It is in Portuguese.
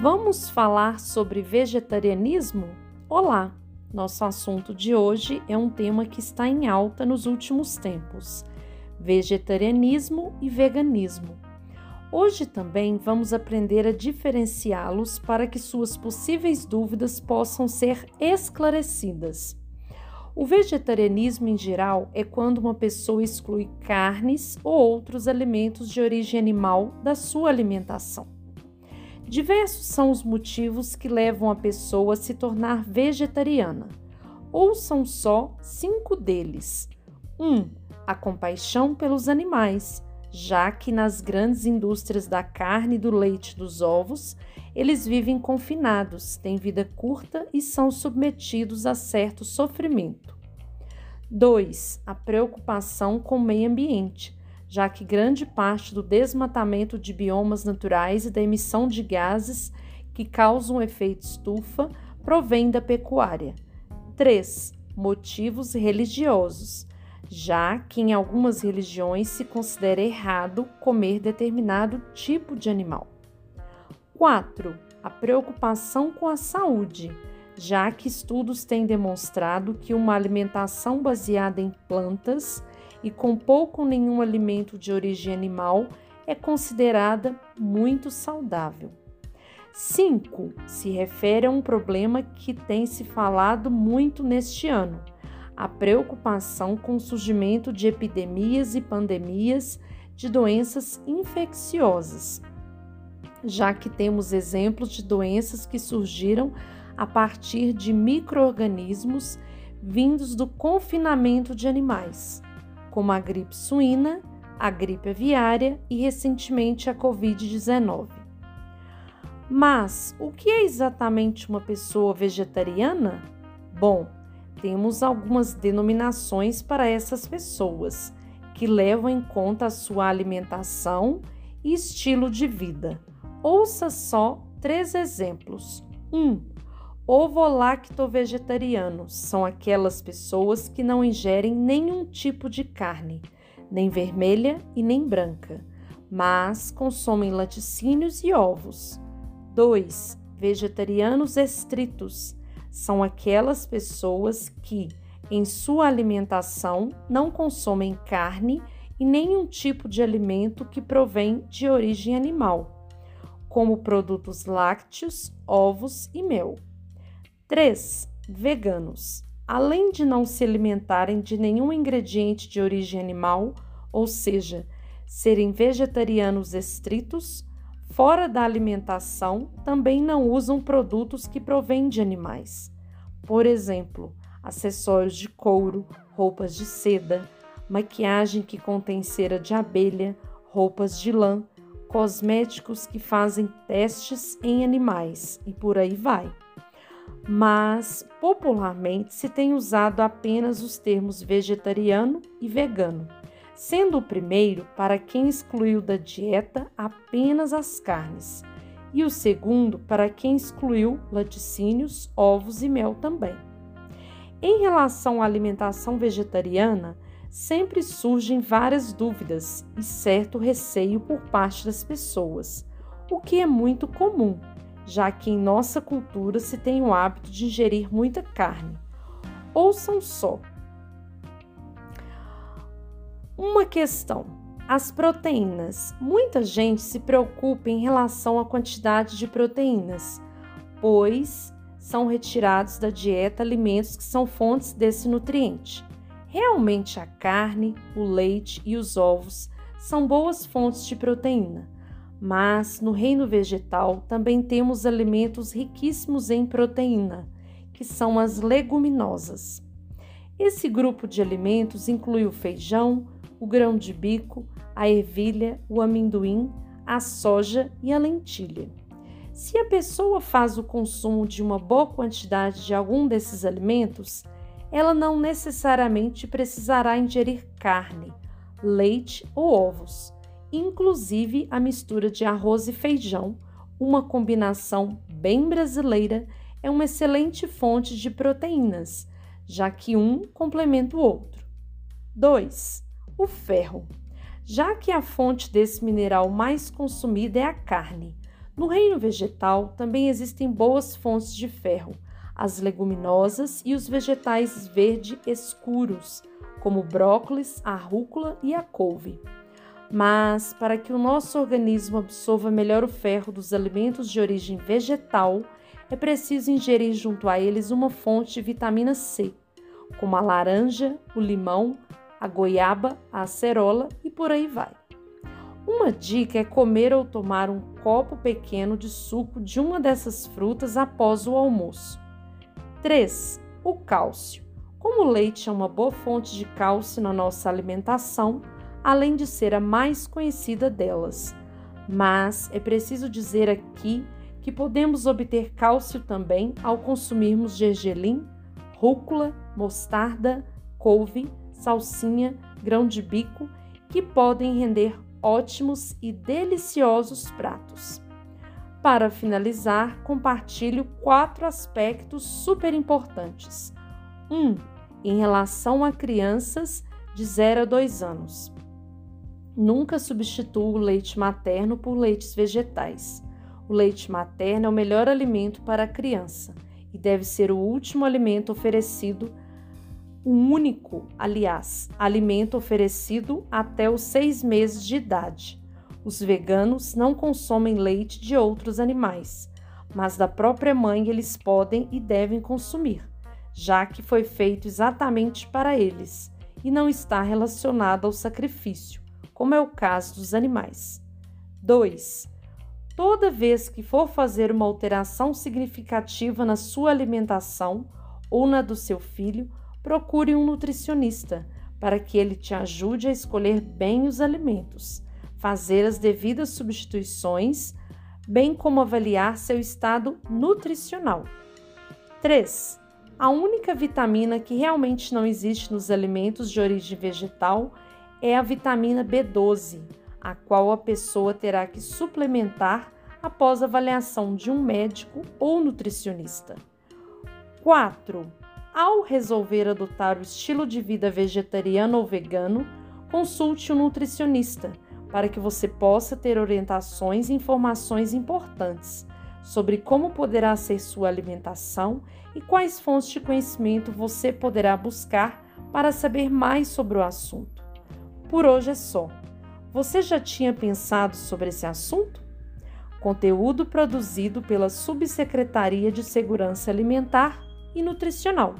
Vamos falar sobre vegetarianismo? Olá! Nosso assunto de hoje é um tema que está em alta nos últimos tempos: vegetarianismo e veganismo. Hoje também vamos aprender a diferenciá-los para que suas possíveis dúvidas possam ser esclarecidas. O vegetarianismo em geral é quando uma pessoa exclui carnes ou outros alimentos de origem animal da sua alimentação. Diversos são os motivos que levam a pessoa a se tornar vegetariana. Ou são só cinco deles. 1. Um, a compaixão pelos animais, já que nas grandes indústrias da carne, do leite e dos ovos, eles vivem confinados, têm vida curta e são submetidos a certo sofrimento. 2. A preocupação com o meio ambiente, já que grande parte do desmatamento de biomas naturais e da emissão de gases que causam efeito estufa provém da pecuária. 3. Motivos religiosos, já que em algumas religiões se considera errado comer determinado tipo de animal. 4. A preocupação com a saúde, já que estudos têm demonstrado que uma alimentação baseada em plantas e com pouco ou nenhum alimento de origem animal é considerada muito saudável. 5. Se refere a um problema que tem se falado muito neste ano: a preocupação com o surgimento de epidemias e pandemias de doenças infecciosas, já que temos exemplos de doenças que surgiram a partir de microorganismos vindos do confinamento de animais como a gripe suína, a gripe aviária e recentemente a Covid-19. Mas o que é exatamente uma pessoa vegetariana? Bom, temos algumas denominações para essas pessoas que levam em conta a sua alimentação e estilo de vida. Ouça só três exemplos. 1. Um, Ovo-lacto-vegetarianos são aquelas pessoas que não ingerem nenhum tipo de carne, nem vermelha e nem branca, mas consomem laticínios e ovos. 2. Vegetarianos estritos são aquelas pessoas que, em sua alimentação, não consomem carne e nenhum tipo de alimento que provém de origem animal, como produtos lácteos, ovos e mel. 3. Veganos. Além de não se alimentarem de nenhum ingrediente de origem animal, ou seja, serem vegetarianos estritos, fora da alimentação também não usam produtos que provêm de animais. Por exemplo, acessórios de couro, roupas de seda, maquiagem que contém cera de abelha, roupas de lã, cosméticos que fazem testes em animais e por aí vai mas popularmente se tem usado apenas os termos vegetariano e vegano, sendo o primeiro para quem excluiu da dieta apenas as carnes, e o segundo para quem excluiu laticínios, ovos e mel também. Em relação à alimentação vegetariana, sempre surgem várias dúvidas e certo receio por parte das pessoas, o que é muito comum já que em nossa cultura se tem o hábito de ingerir muita carne. Ouçam só. Uma questão: as proteínas. Muita gente se preocupa em relação à quantidade de proteínas, pois são retirados da dieta alimentos que são fontes desse nutriente. Realmente a carne, o leite e os ovos são boas fontes de proteína mas no reino vegetal também temos alimentos riquíssimos em proteína, que são as leguminosas. Esse grupo de alimentos inclui o feijão, o grão de bico, a ervilha, o amendoim, a soja e a lentilha. Se a pessoa faz o consumo de uma boa quantidade de algum desses alimentos, ela não necessariamente precisará ingerir carne, leite ou ovos inclusive a mistura de arroz e feijão, uma combinação bem brasileira, é uma excelente fonte de proteínas, já que um complementa o outro. 2. O ferro. Já que a fonte desse mineral mais consumida é a carne, No reino vegetal também existem boas fontes de ferro, as leguminosas e os vegetais verde escuros, como brócolis, a rúcula e a couve. Mas, para que o nosso organismo absorva melhor o ferro dos alimentos de origem vegetal, é preciso ingerir junto a eles uma fonte de vitamina C, como a laranja, o limão, a goiaba, a acerola e por aí vai. Uma dica é comer ou tomar um copo pequeno de suco de uma dessas frutas após o almoço. 3. O cálcio. Como o leite é uma boa fonte de cálcio na nossa alimentação, além de ser a mais conhecida delas. Mas é preciso dizer aqui que podemos obter cálcio também ao consumirmos gergelim, rúcula, mostarda, couve, salsinha, grão de bico, que podem render ótimos e deliciosos pratos. Para finalizar, compartilho quatro aspectos super importantes. 1. Um, em relação a crianças de 0 a 2 anos. Nunca substitua o leite materno por leites vegetais. O leite materno é o melhor alimento para a criança e deve ser o último alimento oferecido o único, aliás, alimento oferecido até os seis meses de idade. Os veganos não consomem leite de outros animais, mas da própria mãe eles podem e devem consumir, já que foi feito exatamente para eles e não está relacionado ao sacrifício, como é o caso dos animais. 2. Toda vez que for fazer uma alteração significativa na sua alimentação ou na do seu filho, procure um nutricionista para que ele te ajude a escolher bem os alimentos, fazer as devidas substituições, bem como avaliar seu estado nutricional. 3. A única vitamina que realmente não existe nos alimentos de origem vegetal é a vitamina B12, a qual a pessoa terá que suplementar após avaliação de um médico ou nutricionista. 4. Ao resolver adotar o estilo de vida vegetariano ou vegano, consulte um nutricionista para que você possa ter orientações e informações importantes sobre como poderá ser sua alimentação e quais fontes de conhecimento você poderá buscar para saber mais sobre o assunto. Por hoje é só. Você já tinha pensado sobre esse assunto? Conteúdo produzido pela Subsecretaria de Segurança Alimentar e Nutricional.